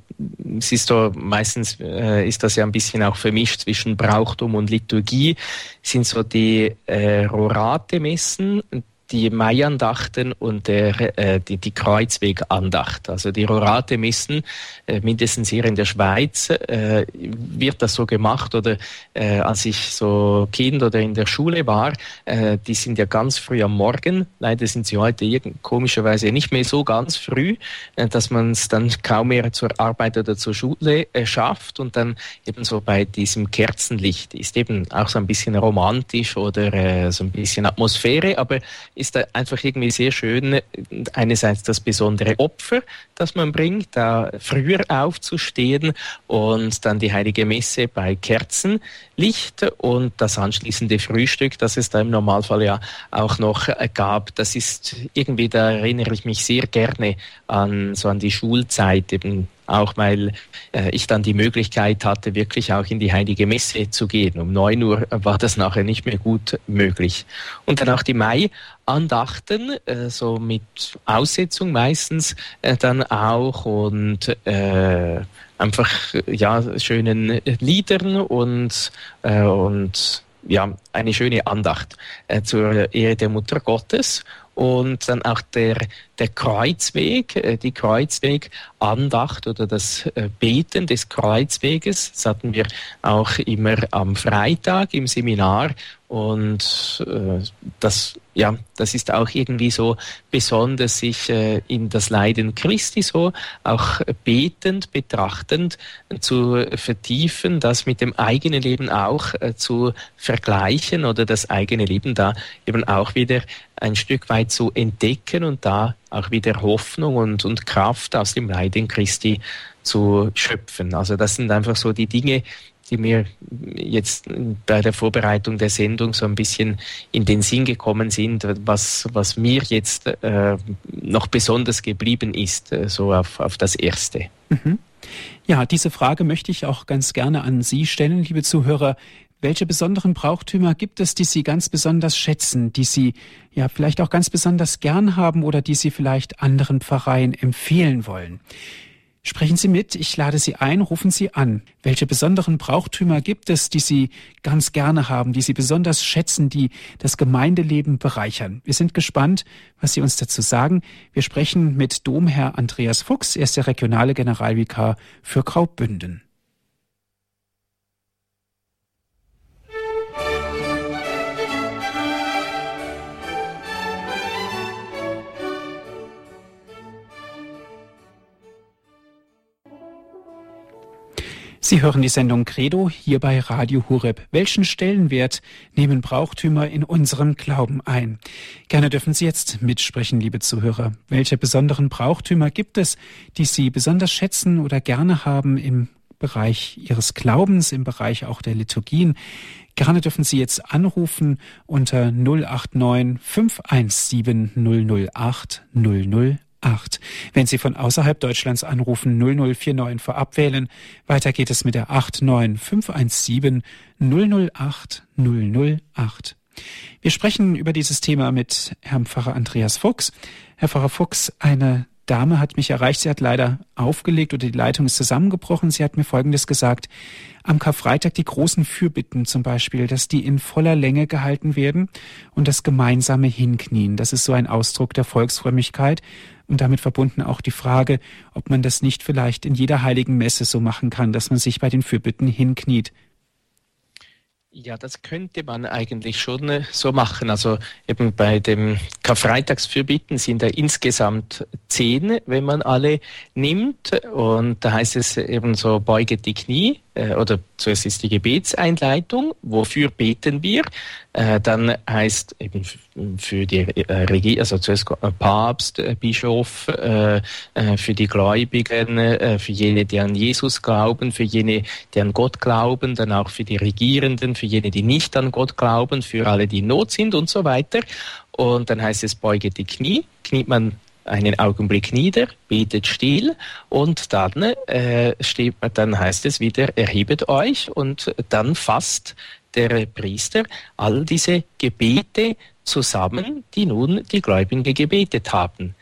es ist so meistens äh, ist das ja ein bisschen auch vermischt zwischen Brauchtum und Liturgie. Sind so die äh, Rorate-Messen, die Maiandachten und der, äh, die, die Kreuzwegandacht. Also die Rorate Messen, äh, mindestens hier in der Schweiz, äh, wird das so gemacht oder äh, als ich so Kind oder in der Schule war, äh, die sind ja ganz früh am Morgen. Leider sind sie heute komischerweise nicht mehr so ganz früh, äh, dass man es dann kaum mehr zur Arbeit oder zur Schule äh, schafft und dann eben so bei diesem Kerzenlicht ist eben auch so ein bisschen romantisch oder äh, so ein bisschen Atmosphäre, aber ist da einfach irgendwie sehr schön, einerseits das besondere Opfer, das man bringt, da früher aufzustehen und dann die heilige Messe bei Kerzenlicht und das anschließende Frühstück, das es da im Normalfall ja auch noch gab. Das ist irgendwie, da erinnere ich mich sehr gerne an so an die Schulzeit eben auch weil äh, ich dann die Möglichkeit hatte, wirklich auch in die heilige Messe zu gehen. Um neun Uhr war das nachher nicht mehr gut möglich. Und dann auch die Mai-Andachten, äh, so mit Aussetzung meistens äh, dann auch und äh, einfach ja schönen Liedern und äh, und ja eine schöne Andacht äh, zur Ehre der Mutter Gottes und dann auch der, der Kreuzweg, äh, die Kreuzwegandacht oder das äh, Beten des Kreuzweges. Das hatten wir auch immer am Freitag im Seminar und äh, das, ja, das ist auch irgendwie so besonders, sich in das Leiden Christi so auch betend, betrachtend zu vertiefen, das mit dem eigenen Leben auch zu vergleichen oder das eigene Leben da eben auch wieder ein Stück weit zu entdecken und da auch wieder Hoffnung und, und Kraft aus dem Leiden Christi zu schöpfen. Also das sind einfach so die Dinge, die mir jetzt bei der Vorbereitung der Sendung so ein bisschen in den Sinn gekommen sind, was, was mir jetzt äh, noch besonders geblieben ist, äh, so auf, auf das Erste. Mhm. Ja, diese Frage möchte ich auch ganz gerne an Sie stellen, liebe Zuhörer. Welche besonderen Brauchtümer gibt es, die Sie ganz besonders schätzen, die Sie ja vielleicht auch ganz besonders gern haben oder die Sie vielleicht anderen Pfarreien empfehlen wollen? Sprechen Sie mit, ich lade Sie ein, rufen Sie an. Welche besonderen Brauchtümer gibt es, die Sie ganz gerne haben, die Sie besonders schätzen, die das Gemeindeleben bereichern? Wir sind gespannt, was Sie uns dazu sagen. Wir sprechen mit Domherr Andreas Fuchs, er ist der regionale Generalvikar für Graubünden. Sie hören die Sendung Credo hier bei Radio Hureb. Welchen Stellenwert nehmen Brauchtümer in unserem Glauben ein? Gerne dürfen Sie jetzt mitsprechen, liebe Zuhörer. Welche besonderen Brauchtümer gibt es, die Sie besonders schätzen oder gerne haben im Bereich Ihres Glaubens, im Bereich auch der Liturgien? Gerne dürfen Sie jetzt anrufen unter 089 517 008 008. 8. Wenn Sie von außerhalb Deutschlands anrufen, 0049 vorab wählen. Weiter geht es mit der 89517 008 008. Wir sprechen über dieses Thema mit Herrn Pfarrer Andreas Fuchs. Herr Pfarrer Fuchs, eine Dame hat mich erreicht. Sie hat leider aufgelegt oder die Leitung ist zusammengebrochen. Sie hat mir Folgendes gesagt. Am Karfreitag die großen Fürbitten zum Beispiel, dass die in voller Länge gehalten werden und das gemeinsame Hinknien. Das ist so ein Ausdruck der Volksfrömmigkeit und damit verbunden auch die Frage, ob man das nicht vielleicht in jeder heiligen Messe so machen kann, dass man sich bei den Fürbitten hinkniet. Ja, das könnte man eigentlich schon äh, so machen. Also eben bei dem Karfreitagsfürbitten sind da insgesamt zehn, wenn man alle nimmt. Und da heißt es eben so, beuget die Knie, äh, oder zuerst ist die Gebetseinleitung, wofür beten wir? Äh, dann heißt eben für die äh, Regie, also zuerst Papst, Bischof, für die Gläubigen, für jene, die an Jesus glauben, für jene, die an Gott glauben, dann auch für die Regierenden, für jene, die nicht an Gott glauben, für alle, die in Not sind und so weiter. Und dann heißt es, beuge die Knie, kniet man einen Augenblick nieder, betet still und dann äh, steht, dann heißt es wieder, erhebet euch und dann fasst der Priester all diese Gebete zusammen, die nun die Gläubigen gebetet haben.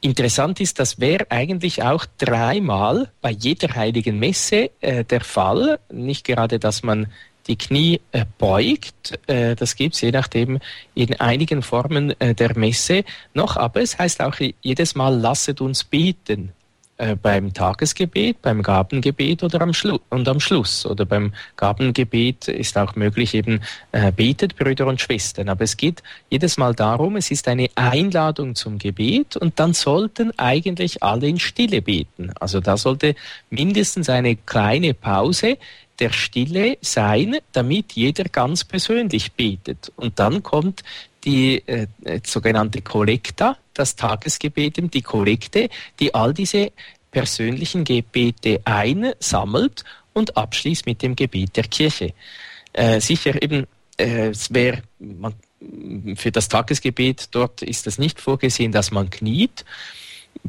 Interessant ist, das wäre eigentlich auch dreimal bei jeder heiligen Messe äh, der Fall. Nicht gerade, dass man die Knie äh, beugt, äh, das gibt es je nachdem in einigen Formen äh, der Messe noch, aber es heißt auch jedes Mal, lasset uns beten. Äh, beim Tagesgebet, beim Gabengebet oder am Schlu und am Schluss. Oder beim Gabengebet ist auch möglich eben, äh, betet Brüder und Schwestern. Aber es geht jedes Mal darum, es ist eine Einladung zum Gebet und dann sollten eigentlich alle in Stille beten. Also da sollte mindestens eine kleine Pause der Stille sein, damit jeder ganz persönlich betet. Und dann kommt die äh, sogenannte Kollekta, das Tagesgebet, die Kollekte, die all diese persönlichen Gebete einsammelt und abschließt mit dem Gebet der Kirche. Äh, sicher eben, äh, es wäre für das Tagesgebet dort ist es nicht vorgesehen, dass man kniet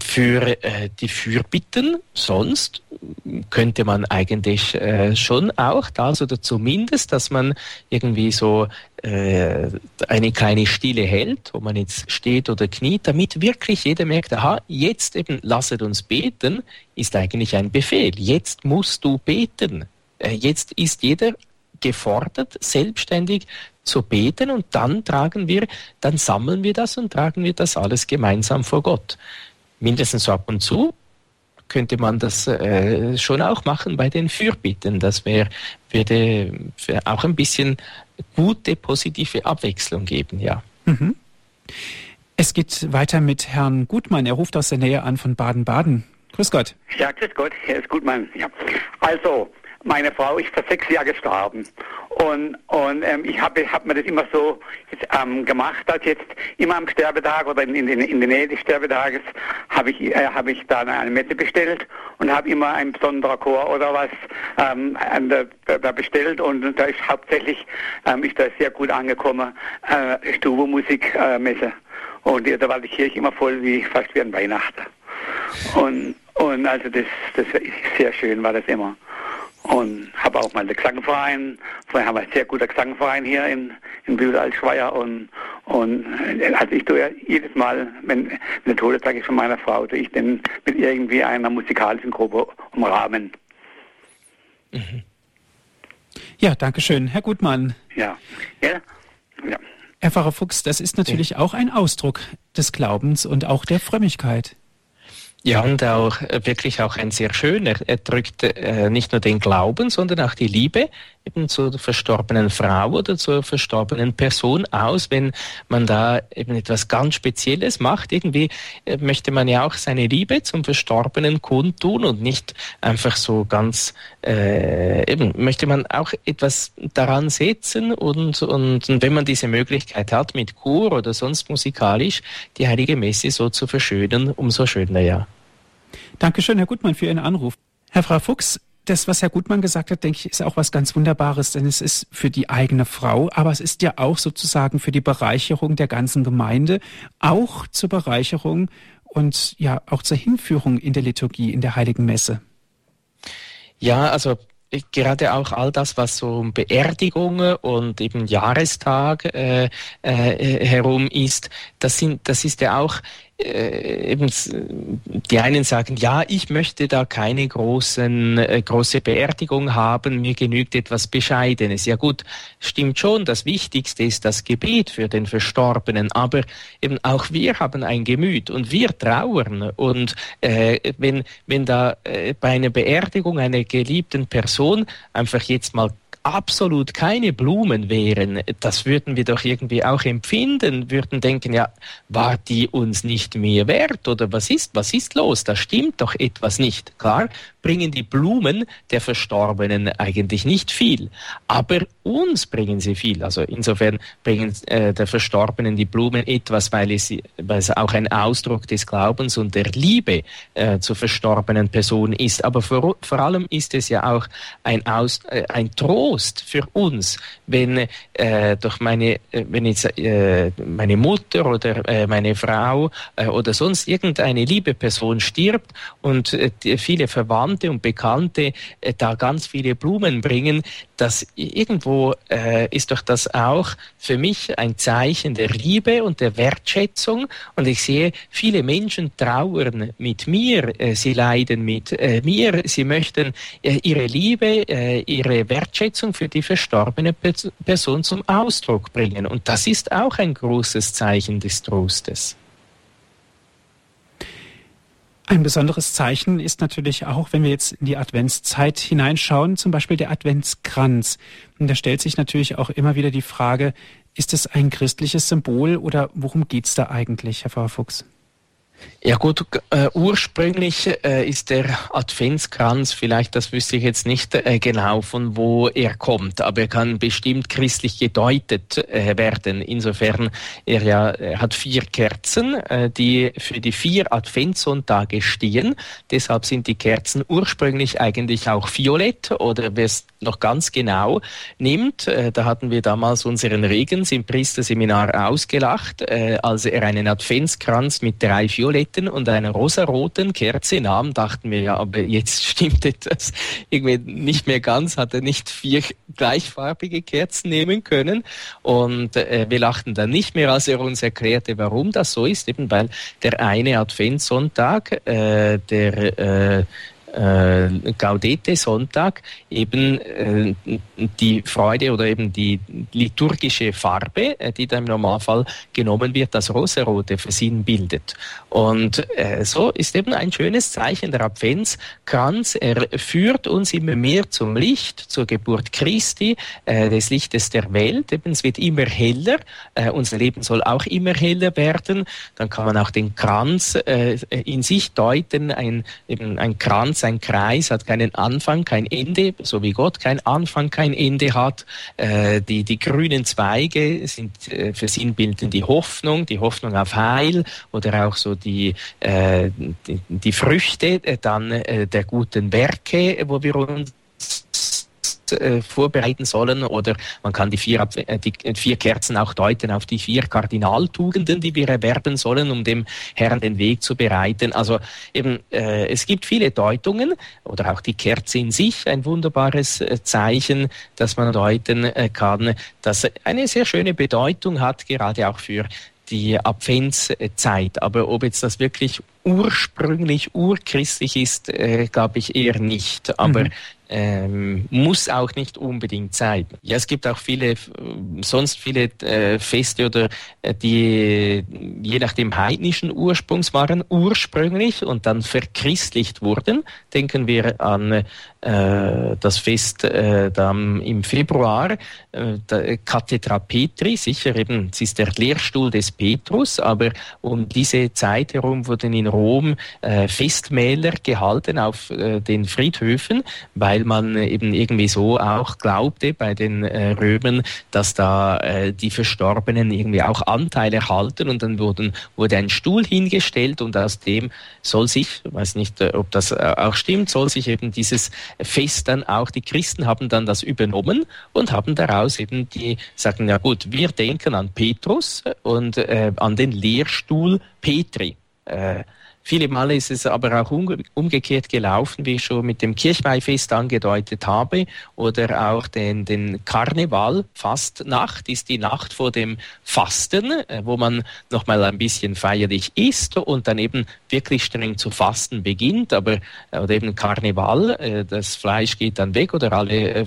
für äh, die Fürbitten. Sonst könnte man eigentlich äh, schon auch das oder zumindest, dass man irgendwie so äh, eine kleine Stille hält, wo man jetzt steht oder kniet, damit wirklich jeder merkt, aha, jetzt eben lasset uns beten, ist eigentlich ein Befehl. Jetzt musst du beten. Äh, jetzt ist jeder gefordert, selbstständig zu beten und dann tragen wir, dann sammeln wir das und tragen wir das alles gemeinsam vor Gott mindestens so ab und zu könnte man das äh, schon auch machen bei den Fürbitten. Das wäre würde auch ein bisschen gute, positive Abwechslung geben, ja. Mhm. Es geht weiter mit Herrn Gutmann. Er ruft aus der Nähe an von Baden-Baden. Grüß Gott. Ja, grüß Gott, Herr ist Gutmann. Ja. Also, meine Frau ist vor sechs Jahren gestorben. Und, und ähm, ich habe hab mir das immer so jetzt, ähm, gemacht, dass jetzt immer am Sterbetag oder in, in, in der Nähe des Sterbetages habe ich, äh, hab ich da eine Messe bestellt und habe immer ein besonderer Chor oder was ähm, der, da bestellt und da ist hauptsächlich ähm, ist da sehr gut angekommen äh, Stubenmusik äh. Und da war die Kirche immer voll wie fast wie an Weihnachten. Und, und also das, das ist sehr schön war das immer und habe auch mal den Gesangverein. Vorher haben wir einen sehr guter Gesangverein hier in, in Bühl-Altschweier und, und also ich tue ja jedes Mal, wenn, wenn der Todestag ist von meiner Frau, tue ich den mit irgendwie einer musikalischen Gruppe umrahmen. Mhm. Ja, danke schön. Herr Gutmann. Ja. ja. ja. Herr Pfarrer Fuchs, das ist natürlich ja. auch ein Ausdruck des Glaubens und auch der Frömmigkeit. Ja, und auch äh, wirklich auch ein sehr schöner. Er drückt äh, nicht nur den Glauben, sondern auch die Liebe zur verstorbenen Frau oder zur verstorbenen Person aus, wenn man da eben etwas ganz Spezielles macht. Irgendwie äh, möchte man ja auch seine Liebe zum Verstorbenen kundtun und nicht einfach so ganz, äh, eben möchte man auch etwas daran setzen und, und, und wenn man diese Möglichkeit hat, mit Chor oder sonst musikalisch die Heilige Messe so zu verschönen, umso schöner, ja. Dankeschön, Herr Gutmann, für Ihren Anruf. Herr Frau Fuchs, das, was Herr Gutmann gesagt hat, denke ich, ist auch was ganz Wunderbares, denn es ist für die eigene Frau, aber es ist ja auch sozusagen für die Bereicherung der ganzen Gemeinde, auch zur Bereicherung und ja auch zur Hinführung in der Liturgie, in der Heiligen Messe. Ja, also gerade auch all das, was so um Beerdigungen und eben Jahrestag äh, äh, herum ist, das sind, das ist ja auch äh, eben die einen sagen, ja, ich möchte da keine großen, äh, große Beerdigung haben, mir genügt etwas Bescheidenes. Ja gut, stimmt schon, das Wichtigste ist das Gebet für den Verstorbenen, aber eben auch wir haben ein Gemüt und wir trauern und äh, wenn, wenn da äh, bei einer Beerdigung einer geliebten Person einfach jetzt mal absolut keine Blumen wären, das würden wir doch irgendwie auch empfinden, würden denken, ja, war die uns nicht mehr wert oder was ist, was ist los? Da stimmt doch etwas nicht. Klar, bringen die Blumen der Verstorbenen eigentlich nicht viel, aber uns bringen sie viel. Also insofern bringen äh, der Verstorbenen die Blumen etwas, weil es, weil es auch ein Ausdruck des Glaubens und der Liebe äh, zur verstorbenen Person ist. Aber vor, vor allem ist es ja auch ein, Aus, äh, ein Trost, Trost für uns, wenn äh, durch meine, äh, wenn jetzt äh, meine Mutter oder äh, meine Frau äh, oder sonst irgendeine liebe Person stirbt und äh, viele Verwandte und Bekannte äh, da ganz viele Blumen bringen, dass irgendwo äh, ist doch das auch für mich ein Zeichen der Liebe und der Wertschätzung. Und ich sehe, viele Menschen trauern mit mir, äh, sie leiden mit äh, mir, sie möchten äh, ihre Liebe, äh, ihre Wertschätzung für die verstorbene Person zum Ausdruck bringen. Und das ist auch ein großes Zeichen des Trostes. Ein besonderes Zeichen ist natürlich auch, wenn wir jetzt in die Adventszeit hineinschauen, zum Beispiel der Adventskranz. Und da stellt sich natürlich auch immer wieder die Frage, ist es ein christliches Symbol oder worum geht es da eigentlich, Herr Pfarrer Fuchs? Ja gut, äh, ursprünglich äh, ist der Adventskranz, vielleicht das wüsste ich jetzt nicht äh, genau, von wo er kommt, aber er kann bestimmt christlich gedeutet äh, werden. Insofern, er ja er hat vier Kerzen, äh, die für die vier Adventssonntage stehen. Deshalb sind die Kerzen ursprünglich eigentlich auch violett oder wer es noch ganz genau nimmt, äh, da hatten wir damals unseren Regens im Priesterseminar ausgelacht, als er einen Adventskranz mit drei Violetten violetten und einer rosaroten Kerze nahm, dachten wir ja, aber jetzt stimmt etwas irgendwie nicht mehr ganz, hat er nicht vier gleichfarbige Kerzen nehmen können. Und äh, wir lachten dann nicht mehr, als er uns erklärte, warum das so ist, eben weil der eine Adventssonntag, äh, der äh, äh, Gaudete Sonntag eben äh, die Freude oder eben die liturgische Farbe, äh, die da im Normalfall genommen wird, das rosarote versinnbildet. Und äh, so ist eben ein schönes Zeichen der Adventskranz. Er führt uns immer mehr zum Licht, zur Geburt Christi, äh, des Lichtes der Welt. Eben, es wird immer heller. Äh, unser Leben soll auch immer heller werden. Dann kann man auch den Kranz äh, in sich deuten, ein, eben ein Kranz ein Kreis, hat keinen Anfang, kein Ende, so wie Gott kein Anfang, kein Ende hat. Äh, die, die grünen Zweige sind äh, versinnbilden die Hoffnung, die Hoffnung auf Heil oder auch so die, äh, die, die Früchte äh, dann äh, der guten Werke, wo wir uns äh, vorbereiten sollen oder man kann die vier, äh, die vier Kerzen auch deuten auf die vier Kardinaltugenden, die wir erwerben sollen, um dem Herrn den Weg zu bereiten. Also eben, äh, es gibt viele Deutungen oder auch die Kerze in sich ein wunderbares äh, Zeichen, das man deuten äh, kann, das eine sehr schöne Bedeutung hat, gerade auch für die Adventszeit. Aber ob jetzt das wirklich ursprünglich urchristlich ist, äh, glaube ich eher nicht. Aber mhm ähm, muss auch nicht unbedingt sein. Ja, es gibt auch viele, sonst viele äh, Feste oder äh, die je nachdem heidnischen Ursprungs waren ursprünglich und dann verchristlicht wurden. Denken wir an äh, das Fest äh, dann im Februar, äh, Kathedra Petri, sicher eben, es ist der Lehrstuhl des Petrus, aber um diese Zeit herum wurden in Rom äh, Festmäler gehalten auf äh, den Friedhöfen, weil man eben irgendwie so auch glaubte bei den äh, Römern, dass da äh, die Verstorbenen irgendwie auch Anteile erhalten und dann wurden, wurde ein Stuhl hingestellt und aus dem soll sich, weiß nicht, äh, ob das äh, auch stimmt, soll sich eben dieses Fest dann auch, die Christen haben dann das übernommen und haben daraus eben die, sagen, ja gut, wir denken an Petrus und äh, an den Lehrstuhl Petri. Äh, Viele Male ist es aber auch umgekehrt gelaufen, wie ich schon mit dem Kirchweihfest angedeutet habe, oder auch den, den Karneval, Fastnacht, ist die Nacht vor dem Fasten, äh, wo man nochmal ein bisschen feierlich isst und dann eben wirklich streng zu fasten beginnt, aber äh, oder eben Karneval, äh, das Fleisch geht dann weg oder alle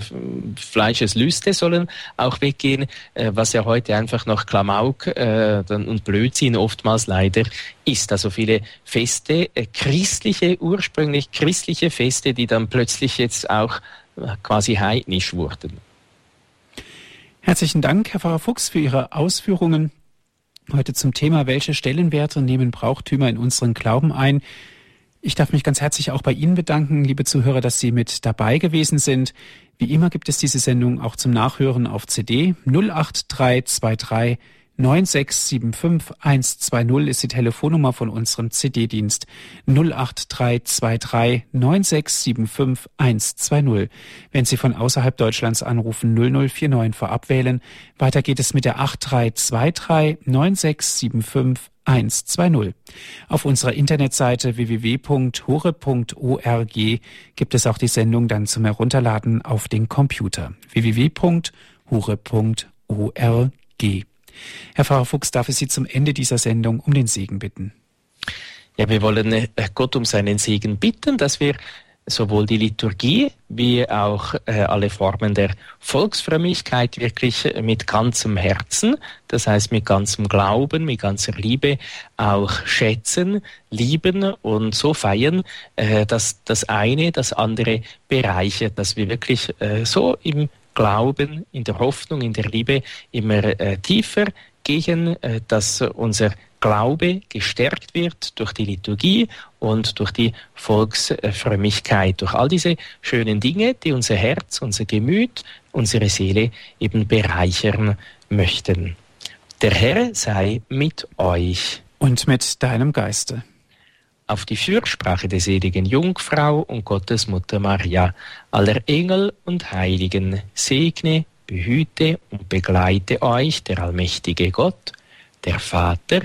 Fleischeslüste sollen auch weggehen, was ja heute einfach noch Klamauk und Blödsinn oftmals leider ist. Also viele Feste, äh, christliche, ursprünglich christliche Feste, die dann plötzlich jetzt auch äh, quasi heidnisch wurden. Herzlichen Dank, Herr Pfarrer Fuchs, für Ihre Ausführungen heute zum Thema, welche Stellenwerte nehmen Brauchtümer in unseren Glauben ein. Ich darf mich ganz herzlich auch bei Ihnen bedanken, liebe Zuhörer, dass Sie mit dabei gewesen sind. Wie immer gibt es diese Sendung auch zum Nachhören auf CD 08323 9675 120 ist die Telefonnummer von unserem CD-Dienst 08323 9675 120. Wenn Sie von außerhalb Deutschlands anrufen 0049 vorab wählen. Weiter geht es mit der 8323 9675 120. Auf unserer Internetseite www.hore.org gibt es auch die Sendung dann zum Herunterladen auf den Computer www.hore.org. Herr Pfarrer Fuchs, darf ich Sie zum Ende dieser Sendung um den Segen bitten? Ja, wir wollen äh, Gott um seinen Segen bitten, dass wir sowohl die Liturgie wie auch äh, alle Formen der Volksfrömmigkeit wirklich mit ganzem Herzen, das heißt mit ganzem Glauben, mit ganzer Liebe auch schätzen, lieben und so feiern, äh, dass das eine das andere bereichert, dass wir wirklich äh, so im Glauben, in der Hoffnung, in der Liebe immer äh, tiefer gehen, äh, dass unser Glaube gestärkt wird durch die Liturgie und durch die Volksfrömmigkeit, durch all diese schönen Dinge, die unser Herz, unser Gemüt, unsere Seele eben bereichern möchten. Der Herr sei mit euch. Und mit deinem Geiste auf die Fürsprache der seligen Jungfrau und Gottes Mutter Maria, aller Engel und Heiligen, segne, behüte und begleite euch der allmächtige Gott, der Vater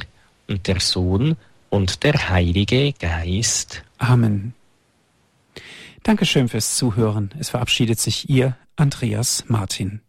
und der Sohn und der Heilige Geist. Amen. Dankeschön fürs Zuhören. Es verabschiedet sich Ihr Andreas Martin.